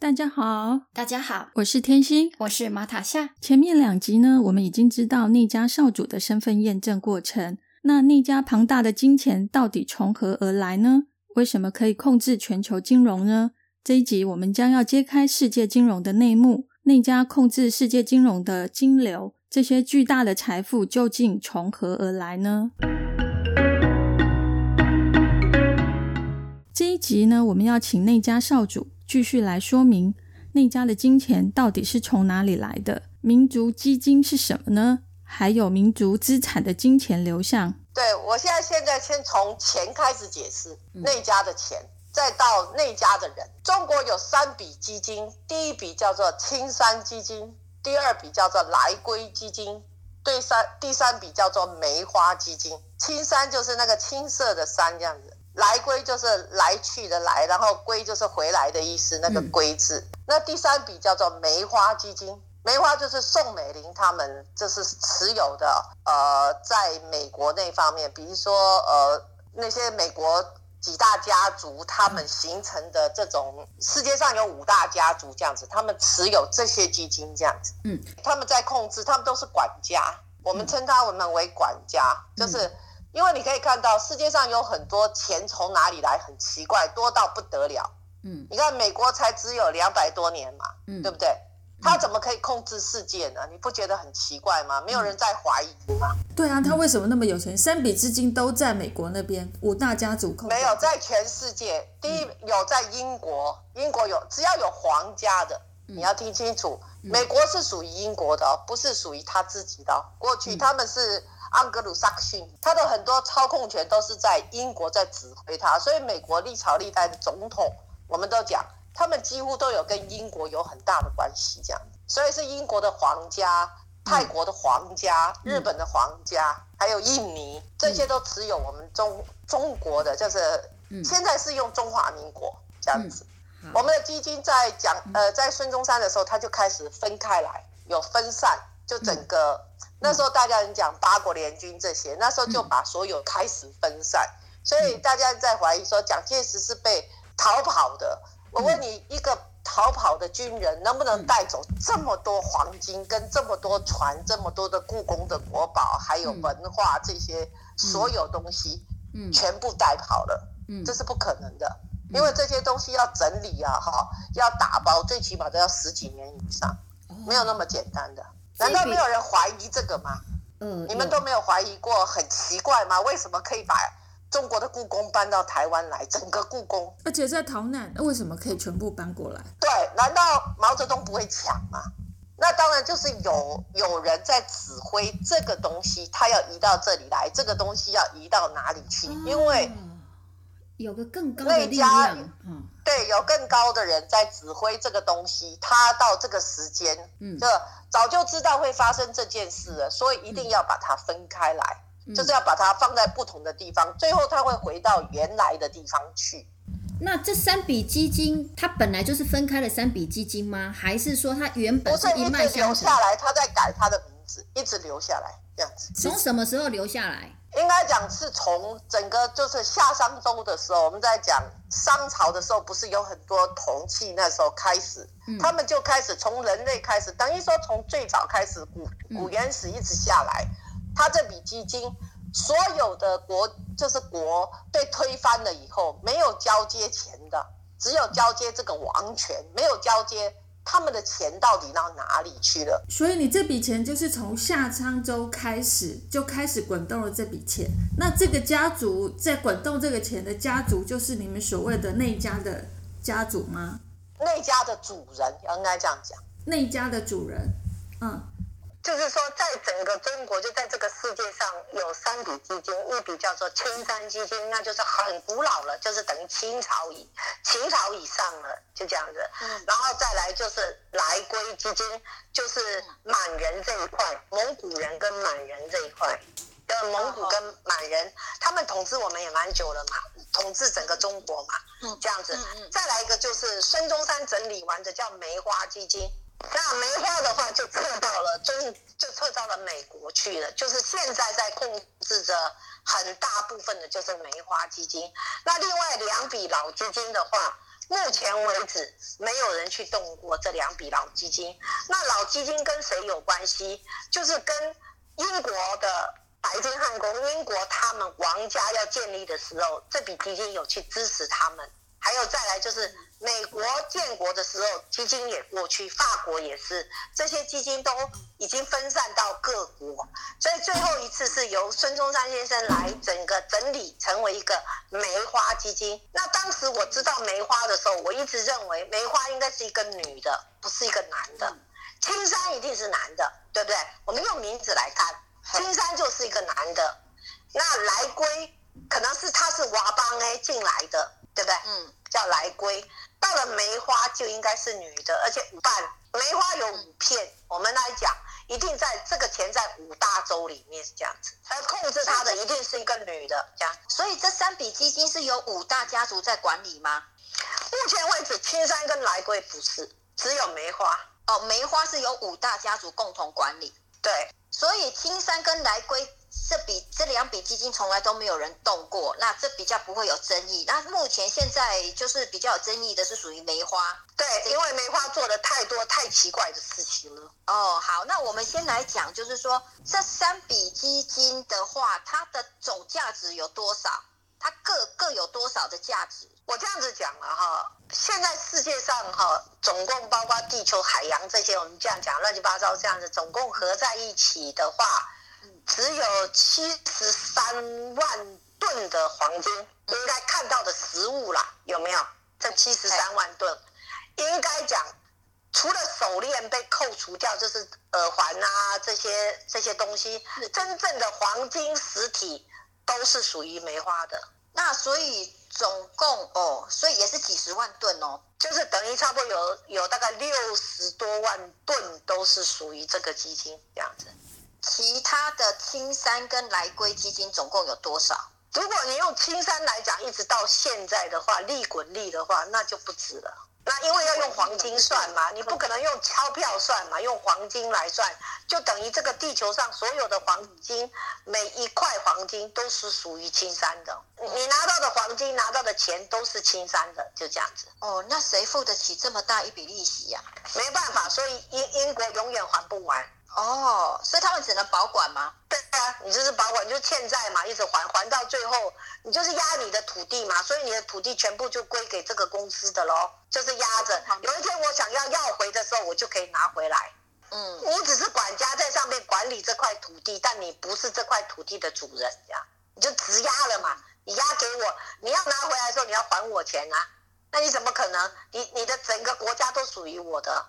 大家好，大家好，我是天心，我是马塔夏。前面两集呢，我们已经知道内家少主的身份验证过程。那内家庞大的金钱到底从何而来呢？为什么可以控制全球金融呢？这一集我们将要揭开世界金融的内幕，内家控制世界金融的金流，这些巨大的财富究竟从何而来呢？这一集呢，我们要请内家少主。继续来说明那家的金钱到底是从哪里来的？民族基金是什么呢？还有民族资产的金钱流向。对我现在现在先从钱开始解释，内家的钱，再到内家的人。中国有三笔基金，第一笔叫做青山基金，第二笔叫做来归基金，对三第三笔叫做梅花基金。青山就是那个青色的山这样子。来归就是来去的来，然后归就是回来的意思，那个归字。那第三笔叫做梅花基金，梅花就是宋美龄他们就是持有的，呃，在美国那方面，比如说呃那些美国几大家族，他们形成的这种世界上有五大家族这样子，他们持有这些基金这样子，嗯，他们在控制，他们都是管家，我们称他们为管家，就是。因为你可以看到世界上有很多钱从哪里来，很奇怪，多到不得了。嗯，你看美国才只有两百多年嘛，嗯，对不对？他怎么可以控制世界呢？你不觉得很奇怪吗？没有人在怀疑吗？对啊，他为什么那么有钱？三笔资金都在美国那边，五大家族控。没有在全世界，第一有在英国，英国有只要有皇家的，你要听清楚，美国是属于英国的，不是属于他自己的。过去他们是。安格鲁萨克逊，他的很多操控权都是在英国在指挥他，所以美国历朝历代的总统，我们都讲，他们几乎都有跟英国有很大的关系，这样，所以是英国的皇家、泰国的皇家、日本的皇家，还有印尼，这些都持有我们中中国的，就是现在是用中华民国这样子。我们的基金在讲，呃，在孙中山的时候，他就开始分开来，有分散，就整个。那时候大家人讲八国联军这些，那时候就把所有开始分散，所以大家在怀疑说蒋介石是被逃跑的。我问你，一个逃跑的军人能不能带走这么多黄金、跟这么多船、这么多的故宫的国宝，还有文化这些所有东西，嗯，全部带跑了？嗯，这是不可能的，因为这些东西要整理啊，哈，要打包，最起码都要十几年以上，没有那么简单的。难道没有人怀疑这个吗？嗯，你们都没有怀疑过，很奇怪吗？为什么可以把中国的故宫搬到台湾来？整个故宫，而且在逃难，那为什么可以全部搬过来？对，难道毛泽东不会抢吗？那当然就是有有人在指挥这个东西，他要移到这里来，这个东西要移到哪里去？因为有个更高的力量，嗯，对，有更高的人在指挥这个东西，他到这个时间，嗯，就。早就知道会发生这件事了，所以一定要把它分开来，就是要把它放在不同的地方，最后它会回到原来的地方去。那这三笔基金，它本来就是分开了三笔基金吗？还是说它原本是一直留下来，它在改它的名字，一直留下来这样子？从什么时候留下来？应该讲是从整个就是夏商周的时候，我们在讲商朝的时候，不是有很多铜器？那时候开始，他们就开始从人类开始，等于说从最早开始，古古原始一直下来，他这笔基金，所有的国就是国被推翻了以后，没有交接钱的，只有交接这个王权，没有交接。他们的钱到底到哪里去了？所以你这笔钱就是从夏昌州开始就开始滚动了这笔钱。那这个家族在滚动这个钱的家族，就是你们所谓的内家的家族吗？内家的主人应该这样讲。内家的主人，嗯，就是说，在整个中国，就在这个世界上有三笔基金，一笔叫做青山基金，那就是很古老了，就是等于清朝以秦朝以上了，就这样子。嗯，然后再来就是来归基金，就是满人这一块，蒙古人跟满人这一块，呃，蒙古跟满人他们统治我们也蛮久了嘛，统治整个中国嘛，嗯，这样子。再来一个就是孙中山整理完的叫梅花基金。那梅花的话就撤到了中，就撤到了美国去了。就是现在在控制着很大部分的，就是梅花基金。那另外两笔老基金的话，目前为止没有人去动过这两笔老基金。那老基金跟谁有关系？就是跟英国的白金汉宫，英国他们王家要建立的时候，这笔基金有去支持他们。还有再来就是美国建国的时候，基金也过去，法国也是，这些基金都已经分散到各国，所以最后一次是由孙中山先生来整个整理，成为一个梅花基金。那当时我知道梅花的时候，我一直认为梅花应该是一个女的，不是一个男的。青山一定是男的，对不对？我们用名字来看，青山就是一个男的。那来归可能是他是瓦邦哎进来的。对不对？嗯，叫来归。到了梅花就应该是女的，而且五瓣梅花有五片。我们来讲，一定在这个钱在五大洲里面是这样子，而控制它的一定是一个女的，这样。所以这三笔基金是由五大家族在管理吗？目前为止，青山跟来归不是，只有梅花。哦，梅花是由五大家族共同管理。对，所以青山跟来归。这笔这两笔基金从来都没有人动过，那这比较不会有争议。那目前现在就是比较有争议的是属于梅花，对，因为梅花做的太多太奇怪的事情了。哦，好，那我们先来讲，就是说这三笔基金的话，它的总价值有多少？它各各有多少的价值？我这样子讲了哈，现在世界上哈，总共包括地球、海洋这些，我们这样讲乱七八糟这样子，总共合在一起的话。只有七十三万吨的黄金，应该看到的实物啦，有没有？这七十三万吨，应该讲，除了手链被扣除掉，就是耳环啊这些这些东西，真正的黄金实体都是属于梅花的。那所以总共哦，所以也是几十万吨哦，就是等于差不多有有大概六十多万吨都是属于这个基金这样子。其他的青山跟来归基金总共有多少？如果你用青山来讲，一直到现在的话，利滚利的话，那就不止了。那因为要用黄金算嘛，你不可能用钞票算嘛，用黄金来算，就等于这个地球上所有的黄金，每一块黄金都是属于青山的。你拿到的黄金，拿到的钱都是青山的，就这样子。哦，那谁付得起这么大一笔利息呀？没办法，所以英英国永远还不完。哦，所以他们只能保管吗？对啊，你就是保管，就是欠债嘛，一直还，还到最后，你就是压你的土地嘛，所以你的土地全部就归给这个公司的喽，就是压着。有一天我想要要回的时候，我就可以拿回来。嗯，你只是管家在上面管理这块土地，但你不是这块土地的主人，这样你就直押了嘛。你押给我，你要拿回来的时候，你要还我钱啊。那你怎么可能？你你的整个国家都属于我的，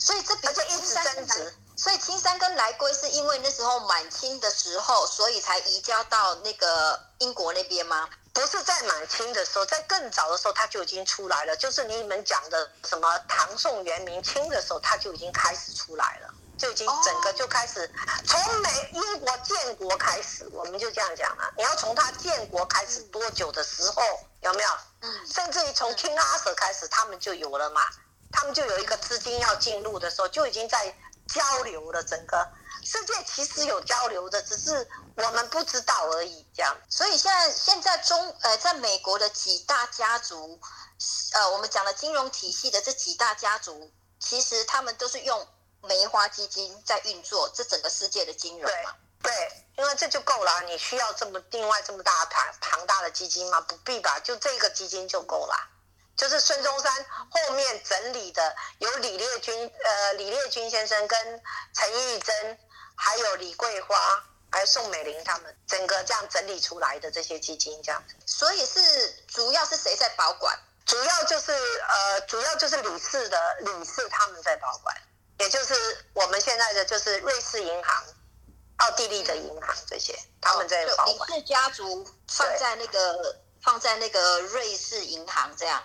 所以这而且一直增值。所以青山跟来归是因为那时候满清的时候，所以才移交到那个英国那边吗？不是在满清的时候，在更早的时候他就已经出来了。就是你们讲的什么唐宋元明清的时候，他就已经开始出来了，就已经整个就开始从美英国建国开始，我们就这样讲了。你要从他建国开始多久的时候有没有？嗯，甚至于从 King Arthur 开始，他们就有了嘛。他们就有一个资金要进入的时候，就已经在。交流的，整个世界其实有交流的，只是我们不知道而已。这样，所以现在现在中呃，在美国的几大家族，呃，我们讲的金融体系的这几大家族，其实他们都是用梅花基金在运作这整个世界的金融嘛。对，因为这就够了。你需要这么另外这么大庞庞大的基金吗？不必吧，就这个基金就够了。就是孙中山后面整理的，有李烈钧，呃，李烈钧先生跟陈玉珍，还有李桂花，还有宋美龄他们，整个这样整理出来的这些基金，这样子。所以是主要是谁在保管？主要就是呃，主要就是李氏的李氏他们在保管。也就是我们现在的就是瑞士银行、奥地利的银行这些，他们在保管。李氏家族放在那个。放在那个瑞士银行这样，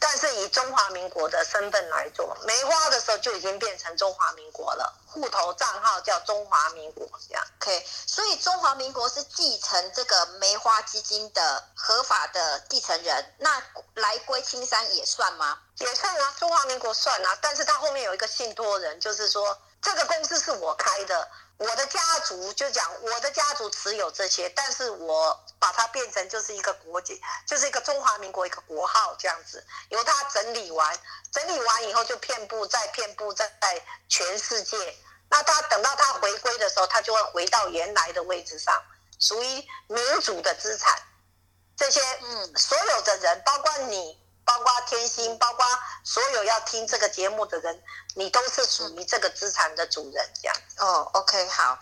但是以中华民国的身份来做，梅花的时候就已经变成中华民国了，户头账号叫中华民国这样。OK，所以中华民国是继承这个梅花基金的合法的继承人，那来归青山也算吗？也算啊，中华民国算啊，但是他后面有一个信托人，就是说这个公司是我开的。我的家族就讲，我的家族持有这些，但是我把它变成就是一个国籍，就是一个中华民国一个国号这样子，由他整理完，整理完以后就遍布在遍布在全世界。那他等到他回归的时候，他就会回到原来的位置上，属于民主的资产。这些嗯，所有的人，包括你。包括天心，包括所有要听这个节目的人，你都是属于这个资产的主人，这样。哦，OK，好，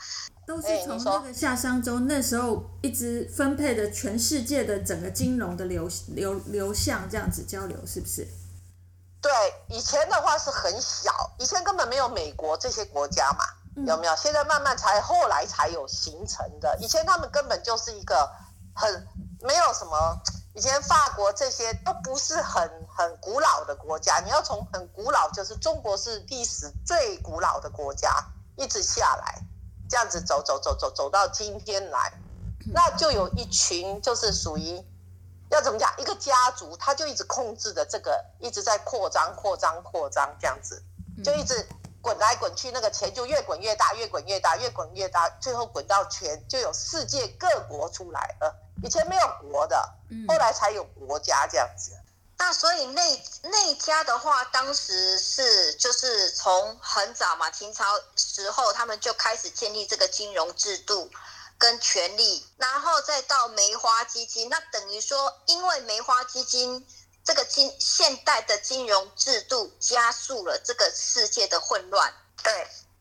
都是从那个夏商周那时候一直分配的全世界的整个金融的流流流向，这样子交流，是不是？对，以前的话是很小，以前根本没有美国这些国家嘛，有没有？现在慢慢才后来才有形成的，以前他们根本就是一个很没有什么。以前法国这些都不是很很古老的国家，你要从很古老，就是中国是历史最古老的国家，一直下来，这样子走走走走走到今天来，那就有一群就是属于要怎么讲，一个家族，他就一直控制的这个一直在扩张扩张扩张这样子，就一直滚来滚去，那个钱就越滚越大，越滚越大，越滚越大，最后滚到全就有世界各国出来了。以前没有国的，后来才有国家这样子。那所以内内家的话，当时是就是从很早嘛，清朝时候他们就开始建立这个金融制度跟权利，然后再到梅花基金，那等于说，因为梅花基金这个金现代的金融制度加速了这个世界的混乱。对，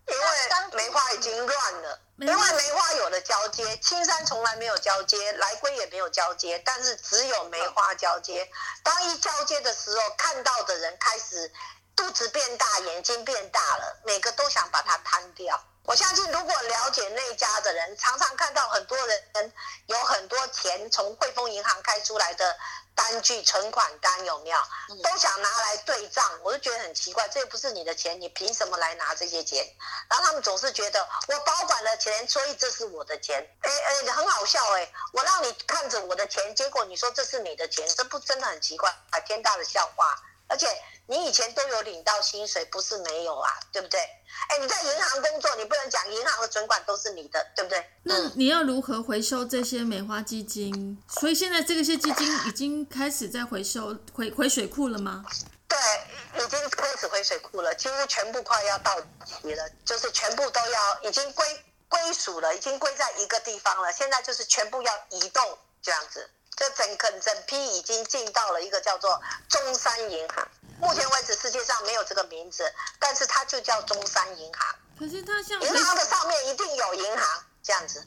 因为梅花已经乱了。因为梅花有了交接，青山从来没有交接，来归也没有交接，但是只有梅花交接。当一交接的时候，看到的人开始肚子变大，眼睛变大了，每个都想把它摊掉。我相信，如果了解那家的人，常常看到很多人有很多钱从汇丰银行开出来的。单据存款单有没有？都想拿来对账，我就觉得很奇怪，这又不是你的钱，你凭什么来拿这些钱？然后他们总是觉得我保管了钱，所以这是我的钱。哎哎，很好笑哎！我让你看着我的钱，结果你说这是你的钱，这不真的很奇怪，天大的笑话。而且你以前都有领到薪水，不是没有啊，对不对？哎，你在银行工作，你不能讲银行的存款都是你的，对不对？那你要如何回收这些梅花基金？所以现在这些基金已经开始在回收回回水库了吗？对，已经开始回水库了，几乎全部快要到期了，就是全部都要已经归归属了，已经归在一个地方了。现在就是全部要移动这样子。这整个整批已经进到了一个叫做中山银行，目前为止世界上没有这个名字，但是它就叫中山银行。可是它像银行的上面一定有银行这样子。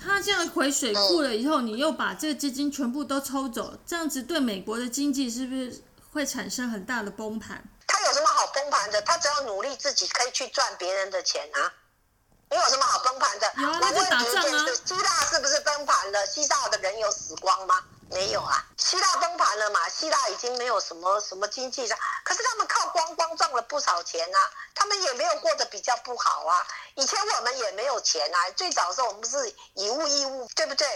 它这样回水库了以后，你又把这个资金全部都抽走，这样子对美国的经济是不是会产生很大的崩盘？它有什么好崩盘的？它只要努力自己可以去赚别人的钱啊。你有什么好崩盘的？我问你一件事：希腊是不是崩盘了？希腊的人有死光吗？没有啊。希腊崩盘了嘛？希腊已经没有什么什么经济上，可是他们靠光光赚了不少钱啊。他们也没有过得比较不好啊。以前我们也没有钱啊。最早的时候我们不是以物易物，对不对？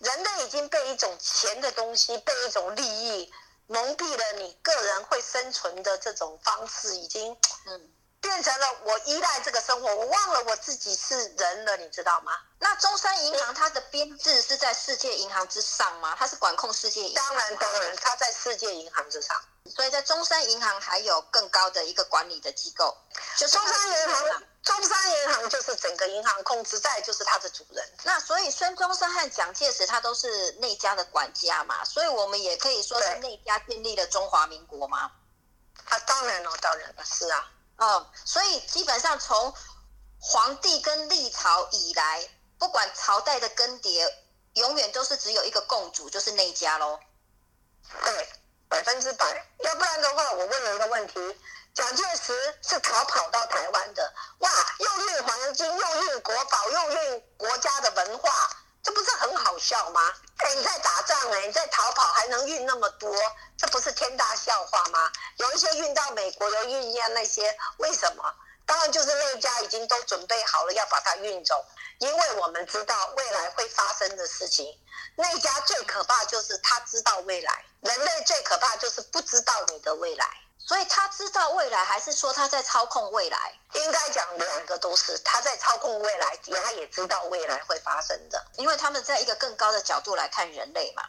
人类已经被一种钱的东西，被一种利益蒙蔽了，你个人会生存的这种方式已经嗯。变成了我依赖这个生活，我忘了我自己是人了，你知道吗？那中山银行它的编制是在世界银行之上吗？它是管控世界银行？当然，当然，它在世界银行之上。所以在中山银行还有更高的一个管理的机构，就是中山银行。中山银行就是整个银行控制，再就是它的主人。那所以孙中山和蒋介石他都是内家的管家嘛，所以我们也可以说是内家建立了中华民国吗？啊，当然了，当然了，是啊。嗯，所以基本上从皇帝跟历朝以来，不管朝代的更迭，永远都是只有一个共主，就是那一家喽。对，百分之百。要不然的话，我问了一个问题：蒋介石是逃跑到台湾的，哇，又运黄金，又运国宝，又运国家的文化，这不是很好笑吗？哎，你在打仗哎，你在逃跑还能运那么多，这不是天大笑话吗？有一些运到美国，有运下那些，为什么？当然就是内家已经都准备好了要把它运走，因为我们知道未来会发生的事情。内家最可怕就是他知道未来，人类最可怕就是不知道你的未来。所以他知道未来，还是说他在操控未来？应该讲两个都是，他在操控未来，他也知道未来会发生的，因为他们在一个更高的角度来看人类嘛。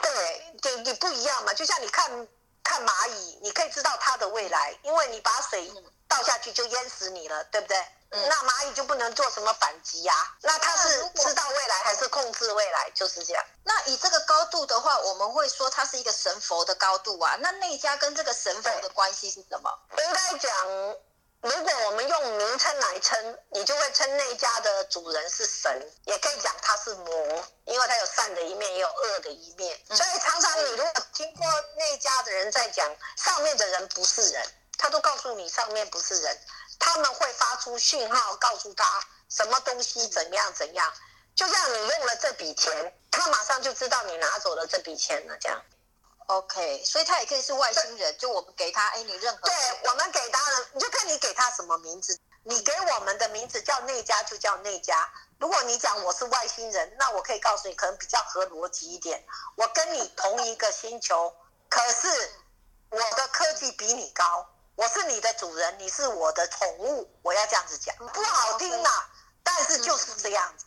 对，对，你不一样嘛。就像你看看蚂蚁，你可以知道它的未来，因为你把水倒下去就淹死你了，对不对？那蚂蚁就不能做什么反击呀？那它是知道未来还是控制未来？就是这样。那以这个高度的话，我们会说它是一个神佛的高度啊。那内家跟这个神佛的关系是什么？应该讲，如果我们用名称来称，你就会称内家的主人是神，也可以讲他是魔，因为他有善的一面，也有恶的一面。所以常常你如果听过内家的人在讲，上面的人不是人，他都告诉你上面不是人。他们会发出讯号告诉他什么东西怎样怎样，就像你用了这笔钱，他马上就知道你拿走了这笔钱了。这样，OK，所以他也可以是外星人，就我们给他，哎，你任何对我们给他了，你就看你给他什么名字。你给我们的名字叫内家，就叫内家。如果你讲我是外星人，那我可以告诉你，可能比较合逻辑一点。我跟你同一个星球，可是我的科技比你高。我是你的主人，你是我的宠物，我要这样子讲，不好听呐，但是就是这样子，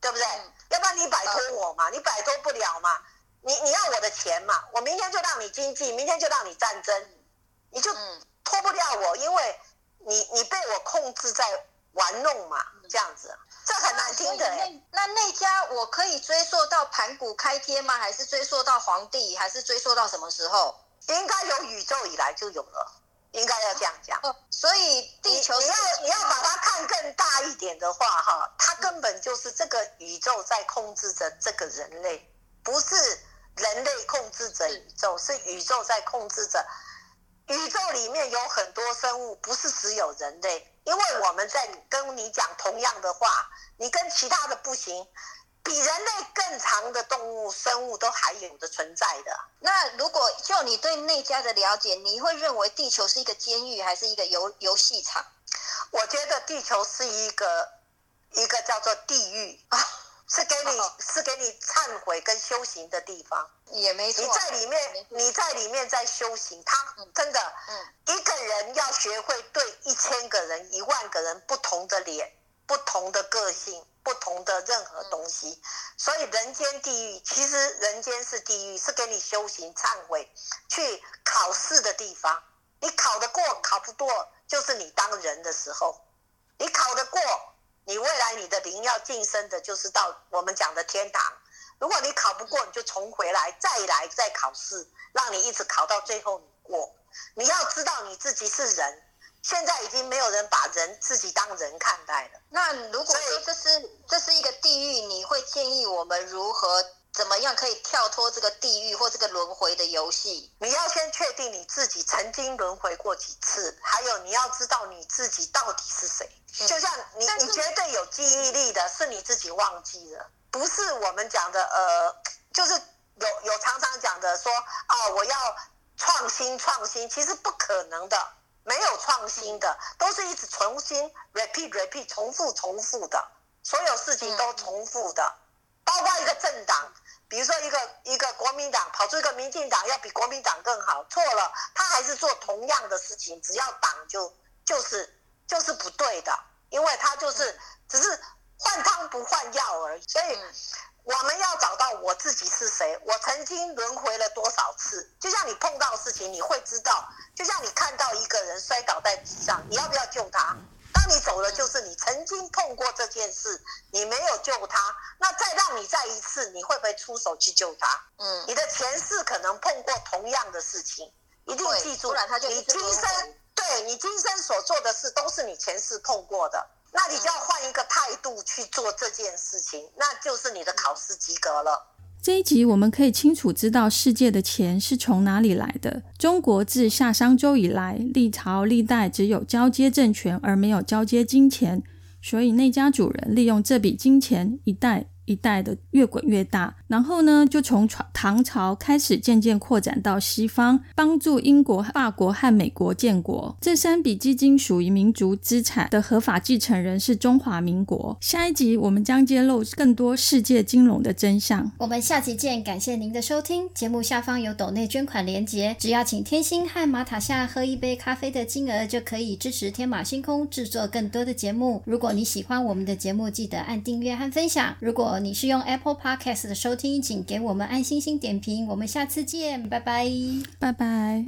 对不对？要不然你摆脱我嘛，你摆脱不了嘛，你你要我的钱嘛，我明天就让你经济，明天就让你战争，你就脱不掉我，因为你你被我控制在玩弄嘛，这样子，这很难听的。那那家我可以追溯到盘古开天吗？还是追溯到皇帝？还是追溯到什么时候？应该有宇宙以来就有了。应该要这样讲，所以地球你要你要把它看更大一点的话，哈，它根本就是这个宇宙在控制着这个人类，不是人类控制着宇宙，是宇宙在控制着。宇宙里面有很多生物，不是只有人类，因为我们在跟你讲同样的话，你跟其他的不行。比人类更长的动物生物都还有的存在的。那如果就你对内家的了解，你会认为地球是一个监狱还是一个游游戏场？我觉得地球是一个一个叫做地狱啊，是给你是给你忏悔跟修行的地方。也没错，你在里面你在里面在修行，他真的，嗯，一个人要学会对一千个人、一万个人不同的脸、不同的个性。不同的任何东西，所以人间地狱其实人间是地狱，是给你修行、忏悔、去考试的地方。你考得过，考不过，就是你当人的时候；你考得过，你未来你的灵要晋升的，就是到我们讲的天堂。如果你考不过，你就重回来，再来再考试，让你一直考到最后你过。你要知道你自己是人。现在已经没有人把人自己当人看待了。那如果说这是这是一个地狱，你会建议我们如何怎么样可以跳脱这个地狱或这个轮回的游戏？你要先确定你自己曾经轮回过几次，还有你要知道你自己到底是谁。就像你，你绝对有记忆力的，是你自己忘记了，不是我们讲的。呃，就是有有常常讲的说啊，我要创新创新，其实不可能的。没有创新的，都是一直重新 repeat repeat 重复重复的，所有事情都重复的，包括一个政党，比如说一个一个国民党跑出一个民进党要比国民党更好，错了，他还是做同样的事情，只要党就就是就是不对的，因为他就是只是换汤不换药而已，所以。我们要找到我自己是谁，我曾经轮回了多少次？就像你碰到事情，你会知道；就像你看到一个人摔倒在地上，你要不要救他？当你走了，就是你曾经碰过这件事，你没有救他，那再让你再一次，你会不会出手去救他？嗯，你的前世可能碰过同样的事情，一定记住，你今生对你今生所做的事，都是你前世碰过的。那你就要换一个态度去做这件事情，那就是你的考试及格了。这一集我们可以清楚知道世界的钱是从哪里来的。中国自夏商周以来，历朝历代只有交接政权，而没有交接金钱，所以那家主人利用这笔金钱一代。一代的越滚越大，然后呢，就从唐朝开始渐渐扩展到西方，帮助英国、法国和美国建国。这三笔基金属于民族资产的合法继承人是中华民国。下一集我们将揭露更多世界金融的真相。我们下集见，感谢您的收听。节目下方有斗内捐款连结，只要请天星和马塔夏喝一杯咖啡的金额，就可以支持天马星空制作更多的节目。如果你喜欢我们的节目，记得按订阅和分享。如果你是用 Apple Podcast 的收听，请给我们按星星点评。我们下次见，拜拜，拜拜。